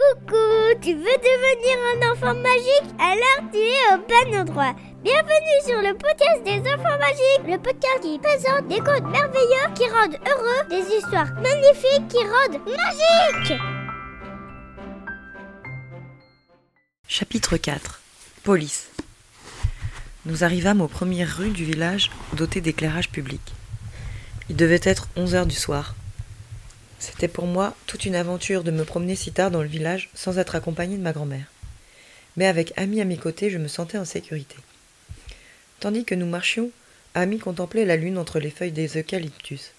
Coucou, tu veux devenir un enfant magique? Alors tu es au bon endroit. Bienvenue sur le podcast des enfants magiques, le podcast qui présente des contes merveilleux qui rendent heureux, des histoires magnifiques qui rendent magiques. Chapitre 4 Police Nous arrivâmes aux premières rues du village dotées d'éclairage public. Il devait être 11 heures du soir. C'était pour moi toute une aventure de me promener si tard dans le village sans être accompagnée de ma grand-mère. Mais avec Ami à mes côtés, je me sentais en sécurité. Tandis que nous marchions, Ami contemplait la lune entre les feuilles des eucalyptus.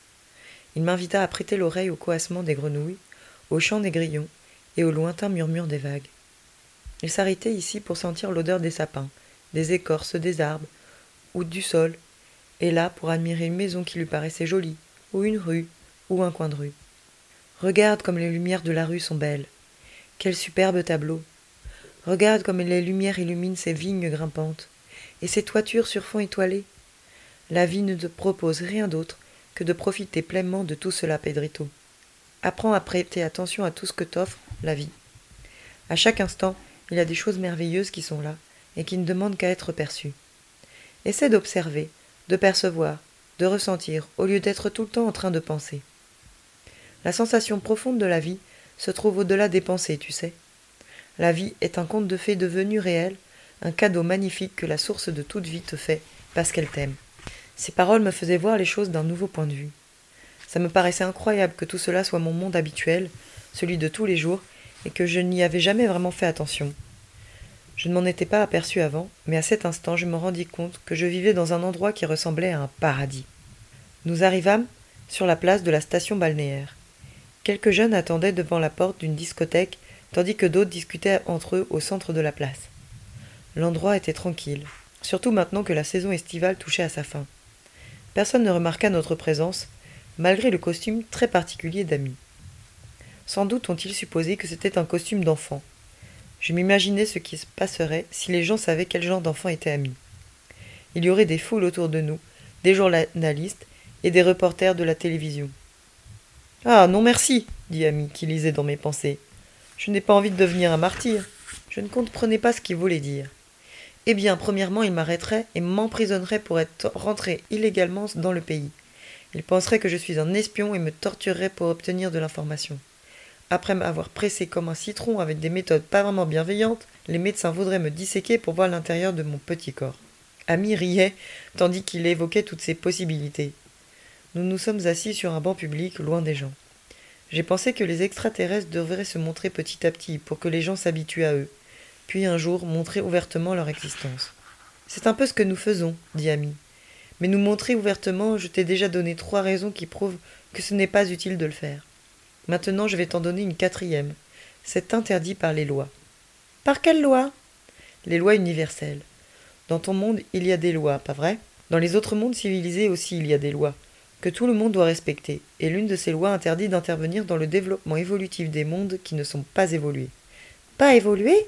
Il m'invita à prêter l'oreille au coassement des grenouilles, au chant des grillons et au lointain murmure des vagues. Il s'arrêtait ici pour sentir l'odeur des sapins, des écorces des arbres ou du sol, et là pour admirer une maison qui lui paraissait jolie, ou une rue, ou un coin de rue. Regarde comme les lumières de la rue sont belles. Quel superbe tableau. Regarde comme les lumières illuminent ces vignes grimpantes et ces toitures sur fond étoilé. La vie ne te propose rien d'autre que de profiter pleinement de tout cela, Pedrito. Apprends à prêter attention à tout ce que t'offre la vie. À chaque instant, il y a des choses merveilleuses qui sont là et qui ne demandent qu'à être perçues. Essaie d'observer, de percevoir, de ressentir, au lieu d'être tout le temps en train de penser. La sensation profonde de la vie se trouve au-delà des pensées, tu sais. La vie est un conte de fées devenu réel, un cadeau magnifique que la source de toute vie te fait parce qu'elle t'aime. Ces paroles me faisaient voir les choses d'un nouveau point de vue. Ça me paraissait incroyable que tout cela soit mon monde habituel, celui de tous les jours, et que je n'y avais jamais vraiment fait attention. Je ne m'en étais pas aperçu avant, mais à cet instant je me rendis compte que je vivais dans un endroit qui ressemblait à un paradis. Nous arrivâmes sur la place de la station balnéaire. Quelques jeunes attendaient devant la porte d'une discothèque, tandis que d'autres discutaient entre eux au centre de la place. L'endroit était tranquille, surtout maintenant que la saison estivale touchait à sa fin. Personne ne remarqua notre présence, malgré le costume très particulier d'Ami. Sans doute ont-ils supposé que c'était un costume d'enfant. Je m'imaginais ce qui se passerait si les gens savaient quel genre d'enfant était Ami. Il y aurait des foules autour de nous, des journalistes et des reporters de la télévision. Ah non merci, dit Ami, qui lisait dans mes pensées. Je n'ai pas envie de devenir un martyr. Je ne comprenais pas ce qu'il voulait dire. Eh bien, premièrement, il m'arrêterait et m'emprisonnerait pour être rentré illégalement dans le pays. Il penserait que je suis un espion et me torturerait pour obtenir de l'information. Après m'avoir pressé comme un citron avec des méthodes pas vraiment bienveillantes, les médecins voudraient me disséquer pour voir l'intérieur de mon petit corps. Ami riait, tandis qu'il évoquait toutes ces possibilités. Nous nous sommes assis sur un banc public, loin des gens. J'ai pensé que les extraterrestres devraient se montrer petit à petit pour que les gens s'habituent à eux, puis un jour montrer ouvertement leur existence. C'est un peu ce que nous faisons, dit Ami. Mais nous montrer ouvertement, je t'ai déjà donné trois raisons qui prouvent que ce n'est pas utile de le faire. Maintenant, je vais t'en donner une quatrième. C'est interdit par les lois. Par quelles lois? Les lois universelles. Dans ton monde, il y a des lois, pas vrai? Dans les autres mondes civilisés aussi, il y a des lois que tout le monde doit respecter, et l'une de ces lois interdit d'intervenir dans le développement évolutif des mondes qui ne sont pas évolués. Pas évolués?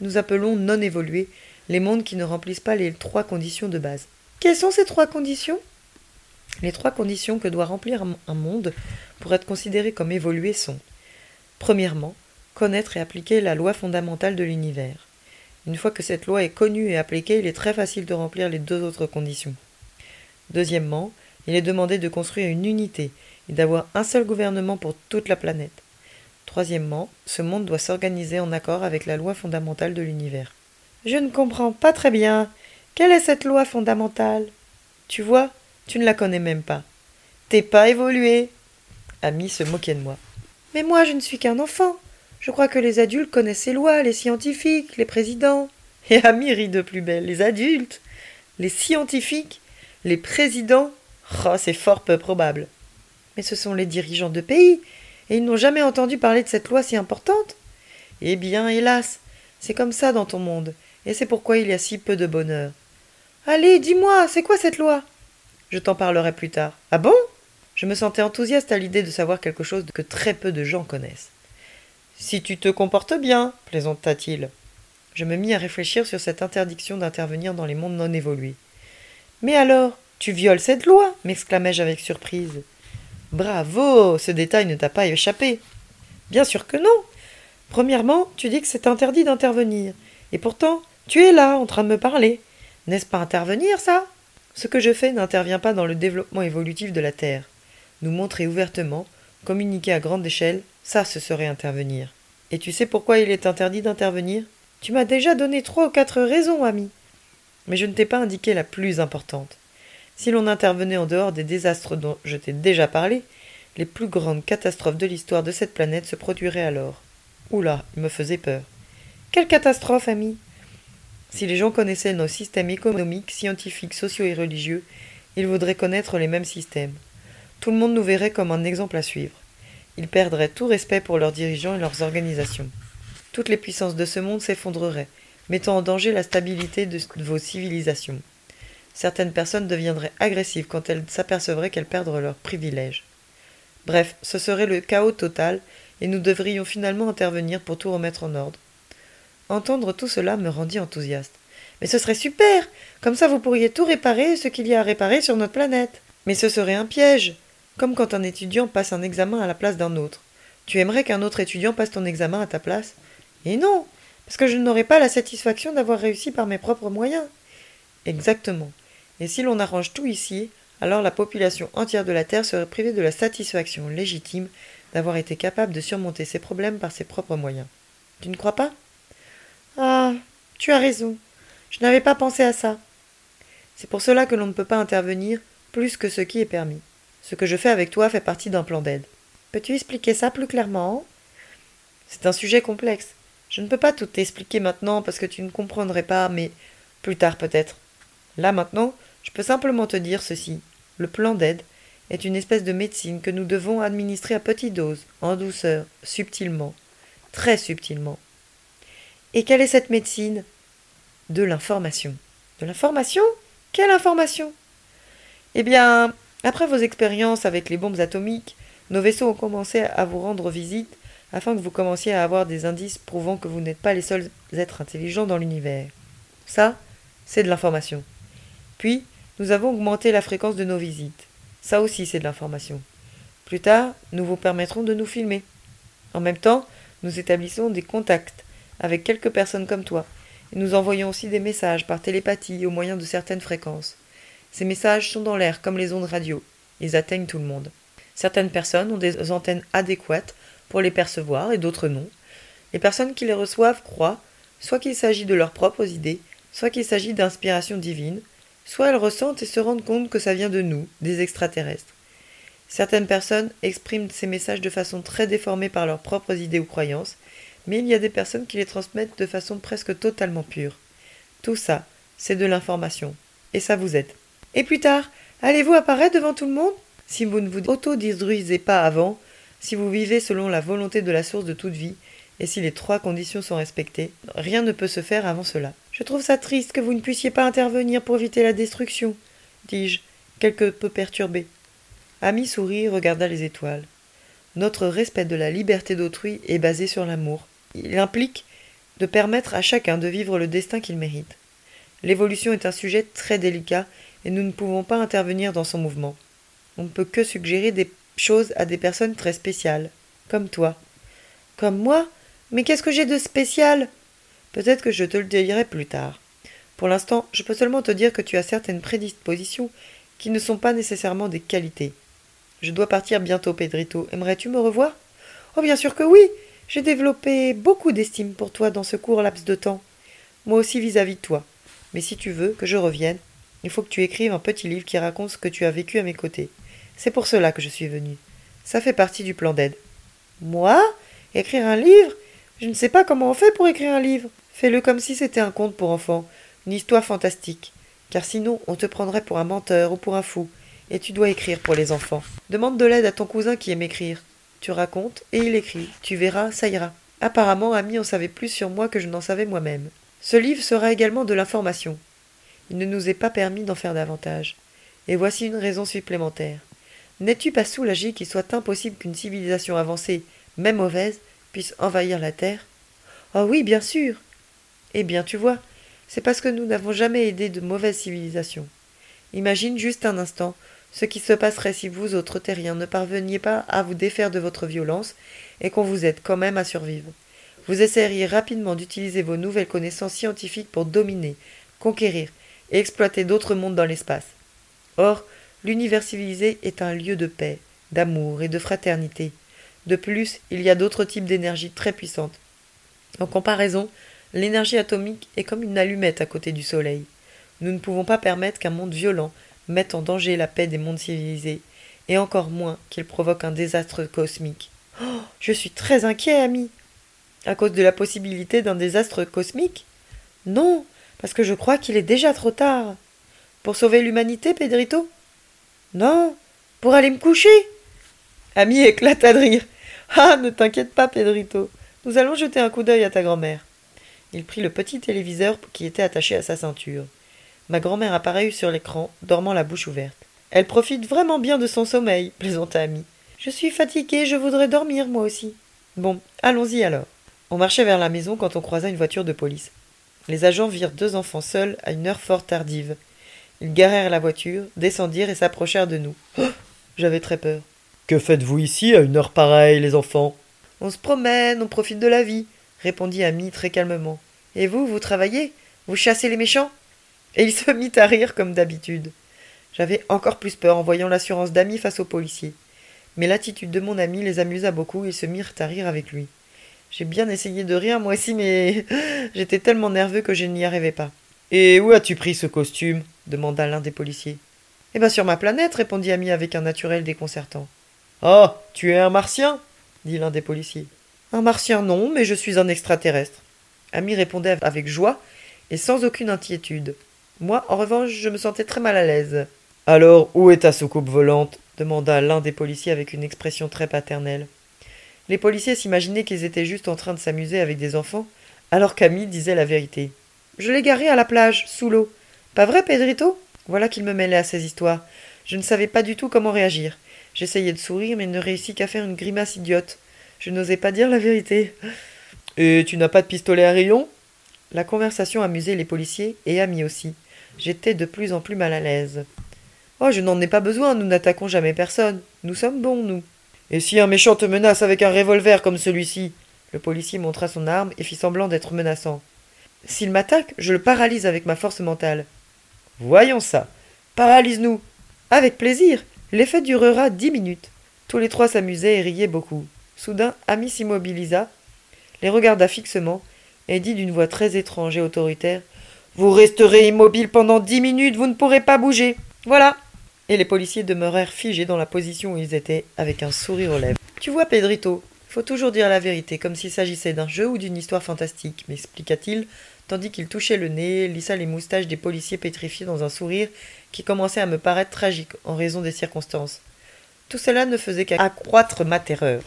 Nous appelons non évolués les mondes qui ne remplissent pas les trois conditions de base. Quelles sont ces trois conditions? Les trois conditions que doit remplir un monde pour être considéré comme évolué sont Premièrement, connaître et appliquer la loi fondamentale de l'univers. Une fois que cette loi est connue et appliquée, il est très facile de remplir les deux autres conditions. Deuxièmement, il est demandé de construire une unité et d'avoir un seul gouvernement pour toute la planète. Troisièmement, ce monde doit s'organiser en accord avec la loi fondamentale de l'univers. Je ne comprends pas très bien. Quelle est cette loi fondamentale? Tu vois, tu ne la connais même pas. T'es pas évolué. Ami se moquait de moi. Mais moi, je ne suis qu'un enfant. Je crois que les adultes connaissent ces lois, les scientifiques, les présidents. Et Ami rit de plus belle. Les adultes, les scientifiques, les présidents, Oh, c'est fort peu probable. Mais ce sont les dirigeants de pays, et ils n'ont jamais entendu parler de cette loi si importante. Eh bien, hélas, c'est comme ça dans ton monde, et c'est pourquoi il y a si peu de bonheur. Allez, dis-moi, c'est quoi cette loi? Je t'en parlerai plus tard. Ah bon? Je me sentais enthousiaste à l'idée de savoir quelque chose que très peu de gens connaissent. Si tu te comportes bien, plaisanta-t-il. Je me mis à réfléchir sur cette interdiction d'intervenir dans les mondes non évolués. Mais alors, tu violes cette loi m'exclamai-je avec surprise. Bravo Ce détail ne t'a pas échappé. Bien sûr que non Premièrement, tu dis que c'est interdit d'intervenir. Et pourtant, tu es là, en train de me parler. N'est-ce pas intervenir, ça? Ce que je fais n'intervient pas dans le développement évolutif de la Terre. Nous montrer ouvertement, communiquer à grande échelle, ça, ce serait intervenir. Et tu sais pourquoi il est interdit d'intervenir? Tu m'as déjà donné trois ou quatre raisons, ami. Mais je ne t'ai pas indiqué la plus importante. Si l'on intervenait en dehors des désastres dont je t'ai déjà parlé, les plus grandes catastrophes de l'histoire de cette planète se produiraient alors. Oula, il me faisait peur. Quelle catastrophe, ami Si les gens connaissaient nos systèmes économiques, scientifiques, sociaux et religieux, ils voudraient connaître les mêmes systèmes. Tout le monde nous verrait comme un exemple à suivre. Ils perdraient tout respect pour leurs dirigeants et leurs organisations. Toutes les puissances de ce monde s'effondreraient, mettant en danger la stabilité de vos civilisations. Certaines personnes deviendraient agressives quand elles s'apercevraient qu'elles perdent leurs privilèges. Bref, ce serait le chaos total, et nous devrions finalement intervenir pour tout remettre en ordre. Entendre tout cela me rendit enthousiaste. Mais ce serait super. Comme ça vous pourriez tout réparer ce qu'il y a à réparer sur notre planète. Mais ce serait un piège. Comme quand un étudiant passe un examen à la place d'un autre. Tu aimerais qu'un autre étudiant passe ton examen à ta place? Et non, parce que je n'aurais pas la satisfaction d'avoir réussi par mes propres moyens. Exactement. Et si l'on arrange tout ici, alors la population entière de la Terre serait privée de la satisfaction légitime d'avoir été capable de surmonter ses problèmes par ses propres moyens. Tu ne crois pas? Ah, tu as raison. Je n'avais pas pensé à ça. C'est pour cela que l'on ne peut pas intervenir plus que ce qui est permis. Ce que je fais avec toi fait partie d'un plan d'aide. Peux-tu expliquer ça plus clairement? C'est un sujet complexe. Je ne peux pas tout t'expliquer maintenant parce que tu ne comprendrais pas, mais plus tard peut-être. Là maintenant, je peux simplement te dire ceci. Le plan d'aide est une espèce de médecine que nous devons administrer à petite dose, en douceur, subtilement, très subtilement. Et quelle est cette médecine? De l'information. De l'information? Quelle information? Eh bien, après vos expériences avec les bombes atomiques, nos vaisseaux ont commencé à vous rendre visite afin que vous commenciez à avoir des indices prouvant que vous n'êtes pas les seuls êtres intelligents dans l'univers. Ça, c'est de l'information. Puis, nous avons augmenté la fréquence de nos visites. Ça aussi, c'est de l'information. Plus tard, nous vous permettrons de nous filmer. En même temps, nous établissons des contacts avec quelques personnes comme toi, et nous envoyons aussi des messages par télépathie au moyen de certaines fréquences. Ces messages sont dans l'air comme les ondes radio. Ils atteignent tout le monde. Certaines personnes ont des antennes adéquates pour les percevoir et d'autres non. Les personnes qui les reçoivent croient soit qu'il s'agit de leurs propres idées, soit qu'il s'agit d'inspiration divine, soit elles ressentent et se rendent compte que ça vient de nous, des extraterrestres. Certaines personnes expriment ces messages de façon très déformée par leurs propres idées ou croyances, mais il y a des personnes qui les transmettent de façon presque totalement pure. Tout ça, c'est de l'information, et ça vous aide. Et plus tard, allez-vous apparaître devant tout le monde? Si vous ne vous autodétruisez pas avant, si vous vivez selon la volonté de la source de toute vie, et si les trois conditions sont respectées, rien ne peut se faire avant cela. Je trouve ça triste que vous ne puissiez pas intervenir pour éviter la destruction, dis-je, quelque peu perturbé. Ami sourit regarda les étoiles. Notre respect de la liberté d'autrui est basé sur l'amour. Il implique de permettre à chacun de vivre le destin qu'il mérite. L'évolution est un sujet très délicat et nous ne pouvons pas intervenir dans son mouvement. On ne peut que suggérer des choses à des personnes très spéciales, comme toi. Comme moi Mais qu'est-ce que j'ai de spécial? Peut-être que je te le dirai plus tard. Pour l'instant, je peux seulement te dire que tu as certaines prédispositions qui ne sont pas nécessairement des qualités. Je dois partir bientôt, Pedrito. Aimerais-tu me revoir? Oh, bien sûr que oui J'ai développé beaucoup d'estime pour toi dans ce court laps de temps. Moi aussi vis-à-vis de toi. Mais si tu veux que je revienne, il faut que tu écrives un petit livre qui raconte ce que tu as vécu à mes côtés. C'est pour cela que je suis venu. Ça fait partie du plan d'aide. Moi? Écrire un livre? Je ne sais pas comment on fait pour écrire un livre. Fais-le comme si c'était un conte pour enfants, une histoire fantastique. Car sinon, on te prendrait pour un menteur ou pour un fou. Et tu dois écrire pour les enfants. Demande de l'aide à ton cousin qui aime écrire. Tu racontes et il écrit. Tu verras, ça ira. Apparemment, Ami en savait plus sur moi que je n'en savais moi-même. Ce livre sera également de l'information. Il ne nous est pas permis d'en faire davantage. Et voici une raison supplémentaire. N'es-tu pas soulagé qu'il soit impossible qu'une civilisation avancée, même mauvaise, puisse envahir la Terre Oh oui, bien sûr. Eh bien, tu vois, c'est parce que nous n'avons jamais aidé de mauvaises civilisations. Imagine juste un instant ce qui se passerait si vous autres terriens ne parveniez pas à vous défaire de votre violence et qu'on vous aide quand même à survivre. vous essaieriez rapidement d'utiliser vos nouvelles connaissances scientifiques pour dominer, conquérir et exploiter d'autres mondes dans l'espace. Or, l'univers civilisé est un lieu de paix, d'amour et de fraternité. De plus, il y a d'autres types d'énergie très puissantes. En comparaison, l'énergie atomique est comme une allumette à côté du Soleil. Nous ne pouvons pas permettre qu'un monde violent mette en danger la paix des mondes civilisés, et encore moins qu'il provoque un désastre cosmique. Oh, je suis très inquiet, ami. À cause de la possibilité d'un désastre cosmique? Non, parce que je crois qu'il est déjà trop tard. Pour sauver l'humanité, Pedrito? Non, pour aller me coucher? Ami éclata de rire. Ah, ne t'inquiète pas, Pedrito. Nous allons jeter un coup d'œil à ta grand-mère. Il prit le petit téléviseur qui était attaché à sa ceinture. Ma grand-mère apparut sur l'écran, dormant la bouche ouverte. Elle profite vraiment bien de son sommeil, plaisanta Ami. Je suis fatiguée, je voudrais dormir moi aussi. Bon, allons-y alors. On marchait vers la maison quand on croisa une voiture de police. Les agents virent deux enfants seuls à une heure fort tardive. Ils garèrent la voiture, descendirent et s'approchèrent de nous. J'avais très peur. Que faites-vous ici à une heure pareille, les enfants? On se promène, on profite de la vie, répondit Ami très calmement. Et vous, vous travaillez? Vous chassez les méchants? Et il se mit à rire comme d'habitude. J'avais encore plus peur en voyant l'assurance d'Ami face aux policiers. Mais l'attitude de mon ami les amusa beaucoup et ils se mirent à rire avec lui. J'ai bien essayé de rire moi aussi, mais j'étais tellement nerveux que je n'y arrivais pas. Et où as-tu pris ce costume? demanda l'un des policiers. Eh bien sur ma planète, répondit Ami avec un naturel déconcertant. Ah, tu es un martien dit l'un des policiers. Un martien non, mais je suis un extraterrestre. Ami répondait avec joie et sans aucune inquiétude. Moi, en revanche, je me sentais très mal à l'aise. Alors, où est ta soucoupe volante? demanda l'un des policiers avec une expression très paternelle. Les policiers s'imaginaient qu'ils étaient juste en train de s'amuser avec des enfants, alors qu'Ami disait la vérité. Je l'ai garé à la plage, sous l'eau. Pas vrai, Pedrito? Voilà qu'il me mêlait à ces histoires. Je ne savais pas du tout comment réagir. J'essayais de sourire, mais ne réussis qu'à faire une grimace idiote. Je n'osais pas dire la vérité. Et tu n'as pas de pistolet à rayon? La conversation amusait les policiers, et Ami aussi. J'étais de plus en plus mal à l'aise. Oh, je n'en ai pas besoin, nous n'attaquons jamais personne. Nous sommes bons, nous. Et si un méchant te menace avec un revolver comme celui-ci? Le policier montra son arme et fit semblant d'être menaçant. S'il m'attaque, je le paralyse avec ma force mentale. Voyons ça. Paralyse-nous. Avec plaisir. L'effet durera dix minutes. Tous les trois s'amusaient et riaient beaucoup. Soudain, Ami s'immobilisa, les regarda fixement, et dit d'une voix très étrange et autoritaire Vous resterez immobile pendant dix minutes, vous ne pourrez pas bouger. Voilà et les policiers demeurèrent figés dans la position où ils étaient, avec un sourire aux lèvres. Tu vois, Pedrito, faut toujours dire la vérité, comme s'il s'agissait d'un jeu ou d'une histoire fantastique, m'expliqua-t-il, tandis qu'il touchait le nez, lissa les moustaches des policiers pétrifiés dans un sourire qui commençait à me paraître tragique en raison des circonstances. Tout cela ne faisait qu'accroître ma terreur.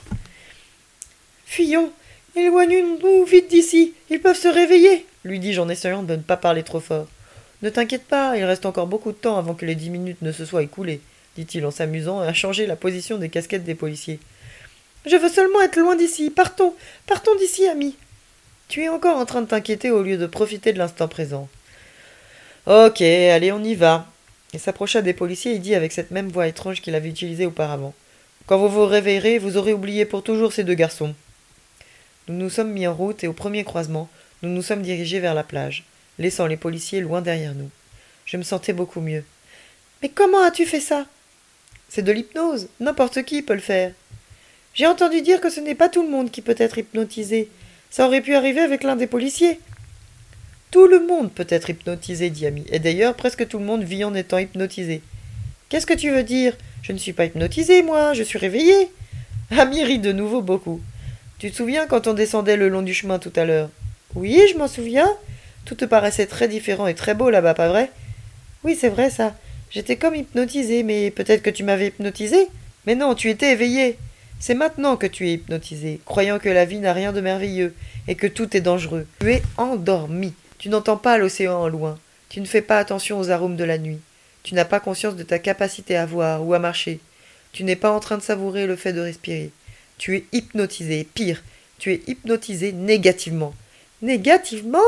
Fuyons, éloignons-nous vite d'ici, ils peuvent se réveiller, lui dis-je en essayant de ne pas parler trop fort. Ne t'inquiète pas, il reste encore beaucoup de temps avant que les dix minutes ne se soient écoulées, dit-il en s'amusant à changer la position des casquettes des policiers. Je veux seulement être loin d'ici. Partons, partons d'ici, ami. Tu es encore en train de t'inquiéter au lieu de profiter de l'instant présent. Ok, allez, on y va. Il s'approcha des policiers et dit avec cette même voix étrange qu'il avait utilisée auparavant. Quand vous vous réveillerez, vous aurez oublié pour toujours ces deux garçons. Nous nous sommes mis en route et au premier croisement, nous nous sommes dirigés vers la plage laissant les policiers loin derrière nous. Je me sentais beaucoup mieux. Mais comment as-tu fait ça? C'est de l'hypnose. N'importe qui peut le faire. J'ai entendu dire que ce n'est pas tout le monde qui peut être hypnotisé. Ça aurait pu arriver avec l'un des policiers. Tout le monde peut être hypnotisé, dit Ami. Et d'ailleurs, presque tout le monde vit en étant hypnotisé. Qu'est-ce que tu veux dire? Je ne suis pas hypnotisé, moi, je suis réveillé. Ami rit de nouveau beaucoup. Tu te souviens quand on descendait le long du chemin tout à l'heure? Oui, je m'en souviens. Tout te paraissait très différent et très beau là-bas, pas vrai? Oui, c'est vrai ça. J'étais comme hypnotisé, mais peut-être que tu m'avais hypnotisé? Mais non, tu étais éveillé. C'est maintenant que tu es hypnotisé, croyant que la vie n'a rien de merveilleux et que tout est dangereux. Tu es endormi. Tu n'entends pas l'océan en loin. Tu ne fais pas attention aux arômes de la nuit. Tu n'as pas conscience de ta capacité à voir ou à marcher. Tu n'es pas en train de savourer le fait de respirer. Tu es hypnotisé. Pire, tu es hypnotisé négativement. Négativement?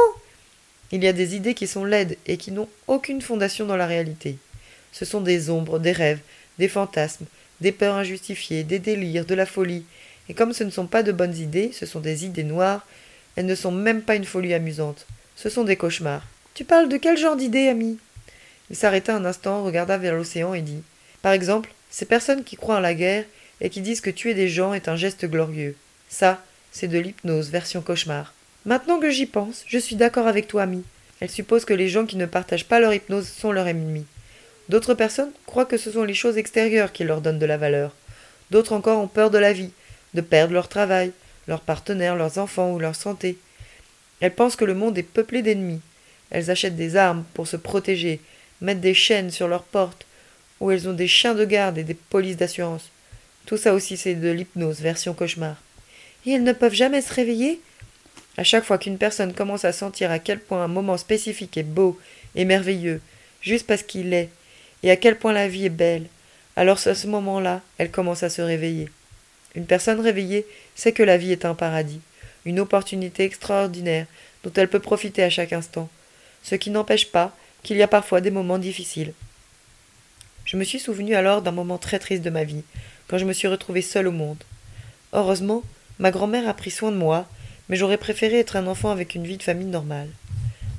Il y a des idées qui sont laides et qui n'ont aucune fondation dans la réalité. Ce sont des ombres, des rêves, des fantasmes, des peurs injustifiées, des délires, de la folie. Et comme ce ne sont pas de bonnes idées, ce sont des idées noires, Elles ne sont même pas une folie amusante. Ce sont des cauchemars. Tu parles de quel genre d'idées, ami? Il s'arrêta un instant, regarda vers l'océan et dit Par exemple, ces personnes qui croient en la guerre et qui disent que tuer des gens est un geste glorieux. Ça, c'est de l'hypnose version cauchemar. Maintenant que j'y pense, je suis d'accord avec toi, ami. Elle suppose que les gens qui ne partagent pas leur hypnose sont leurs ennemis. D'autres personnes croient que ce sont les choses extérieures qui leur donnent de la valeur. D'autres encore ont peur de la vie, de perdre leur travail, leurs partenaires, leurs enfants ou leur santé. Elles pensent que le monde est peuplé d'ennemis. Elles achètent des armes pour se protéger, mettent des chaînes sur leurs portes, ou elles ont des chiens de garde et des polices d'assurance. Tout ça aussi c'est de l'hypnose version cauchemar. Et elles ne peuvent jamais se réveiller? À chaque fois qu'une personne commence à sentir à quel point un moment spécifique est beau et merveilleux, juste parce qu'il est, et à quel point la vie est belle, alors à ce moment-là, elle commence à se réveiller. Une personne réveillée sait que la vie est un paradis, une opportunité extraordinaire dont elle peut profiter à chaque instant, ce qui n'empêche pas qu'il y a parfois des moments difficiles. Je me suis souvenu alors d'un moment très triste de ma vie, quand je me suis retrouvé seul au monde. Heureusement, ma grand-mère a pris soin de moi, mais j'aurais préféré être un enfant avec une vie de famille normale.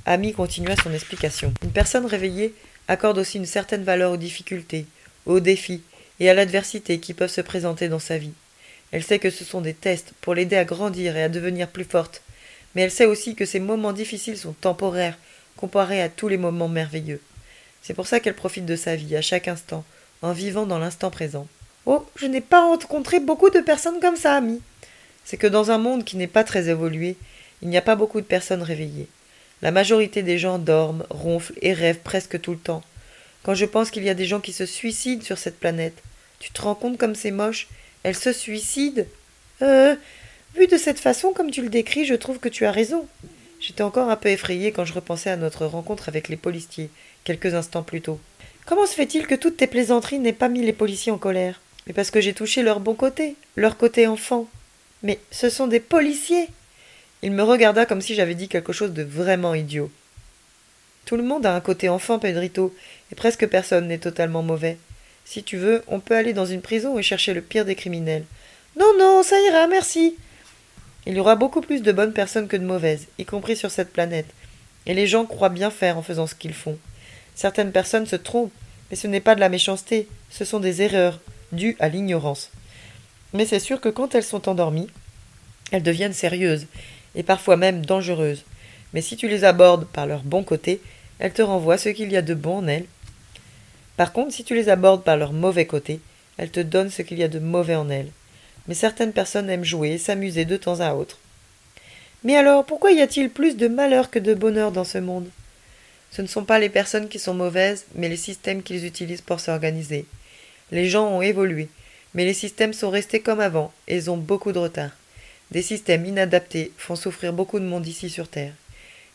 Ami continua son explication. Une personne réveillée accorde aussi une certaine valeur aux difficultés, aux défis et à l'adversité qui peuvent se présenter dans sa vie. Elle sait que ce sont des tests pour l'aider à grandir et à devenir plus forte, mais elle sait aussi que ces moments difficiles sont temporaires comparés à tous les moments merveilleux. C'est pour ça qu'elle profite de sa vie à chaque instant, en vivant dans l'instant présent. Oh, je n'ai pas rencontré beaucoup de personnes comme ça, ami. C'est que dans un monde qui n'est pas très évolué, il n'y a pas beaucoup de personnes réveillées. La majorité des gens dorment, ronflent et rêvent presque tout le temps. Quand je pense qu'il y a des gens qui se suicident sur cette planète, tu te rends compte comme c'est moche? Elle se suicide Euh. Vu de cette façon, comme tu le décris, je trouve que tu as raison. J'étais encore un peu effrayée quand je repensais à notre rencontre avec les policiers, quelques instants plus tôt. Comment se fait-il que toutes tes plaisanteries n'aient pas mis les policiers en colère? Mais parce que j'ai touché leur bon côté, leur côté enfant. Mais ce sont des policiers Il me regarda comme si j'avais dit quelque chose de vraiment idiot. Tout le monde a un côté enfant, Pedrito, et presque personne n'est totalement mauvais. Si tu veux, on peut aller dans une prison et chercher le pire des criminels. Non, non, ça ira, merci. Il y aura beaucoup plus de bonnes personnes que de mauvaises, y compris sur cette planète, et les gens croient bien faire en faisant ce qu'ils font. Certaines personnes se trompent, mais ce n'est pas de la méchanceté, ce sont des erreurs, dues à l'ignorance. Mais c'est sûr que quand elles sont endormies, elles deviennent sérieuses, et parfois même dangereuses. Mais si tu les abordes par leur bon côté, elles te renvoient ce qu'il y a de bon en elles. Par contre, si tu les abordes par leur mauvais côté, elles te donnent ce qu'il y a de mauvais en elles. Mais certaines personnes aiment jouer et s'amuser de temps à autre. Mais alors, pourquoi y a-t-il plus de malheur que de bonheur dans ce monde? Ce ne sont pas les personnes qui sont mauvaises, mais les systèmes qu'ils utilisent pour s'organiser. Les gens ont évolué, mais les systèmes sont restés comme avant, et ils ont beaucoup de retard. Des systèmes inadaptés font souffrir beaucoup de monde ici sur Terre.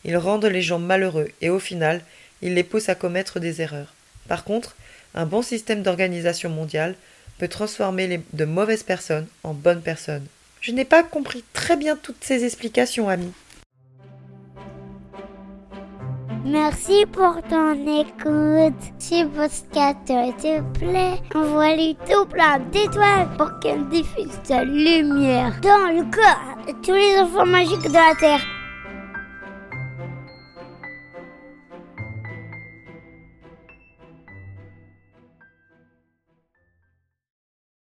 Ils rendent les gens malheureux, et au final, ils les poussent à commettre des erreurs. Par contre, un bon système d'organisation mondiale peut transformer de mauvaises personnes en bonnes personnes. Je n'ai pas compris très bien toutes ces explications, ami. Merci pour ton écoute. Si te te plaît, envoie-lui tout plein d'étoiles pour qu'elle diffuse sa lumière dans le corps de tous les enfants magiques de la Terre.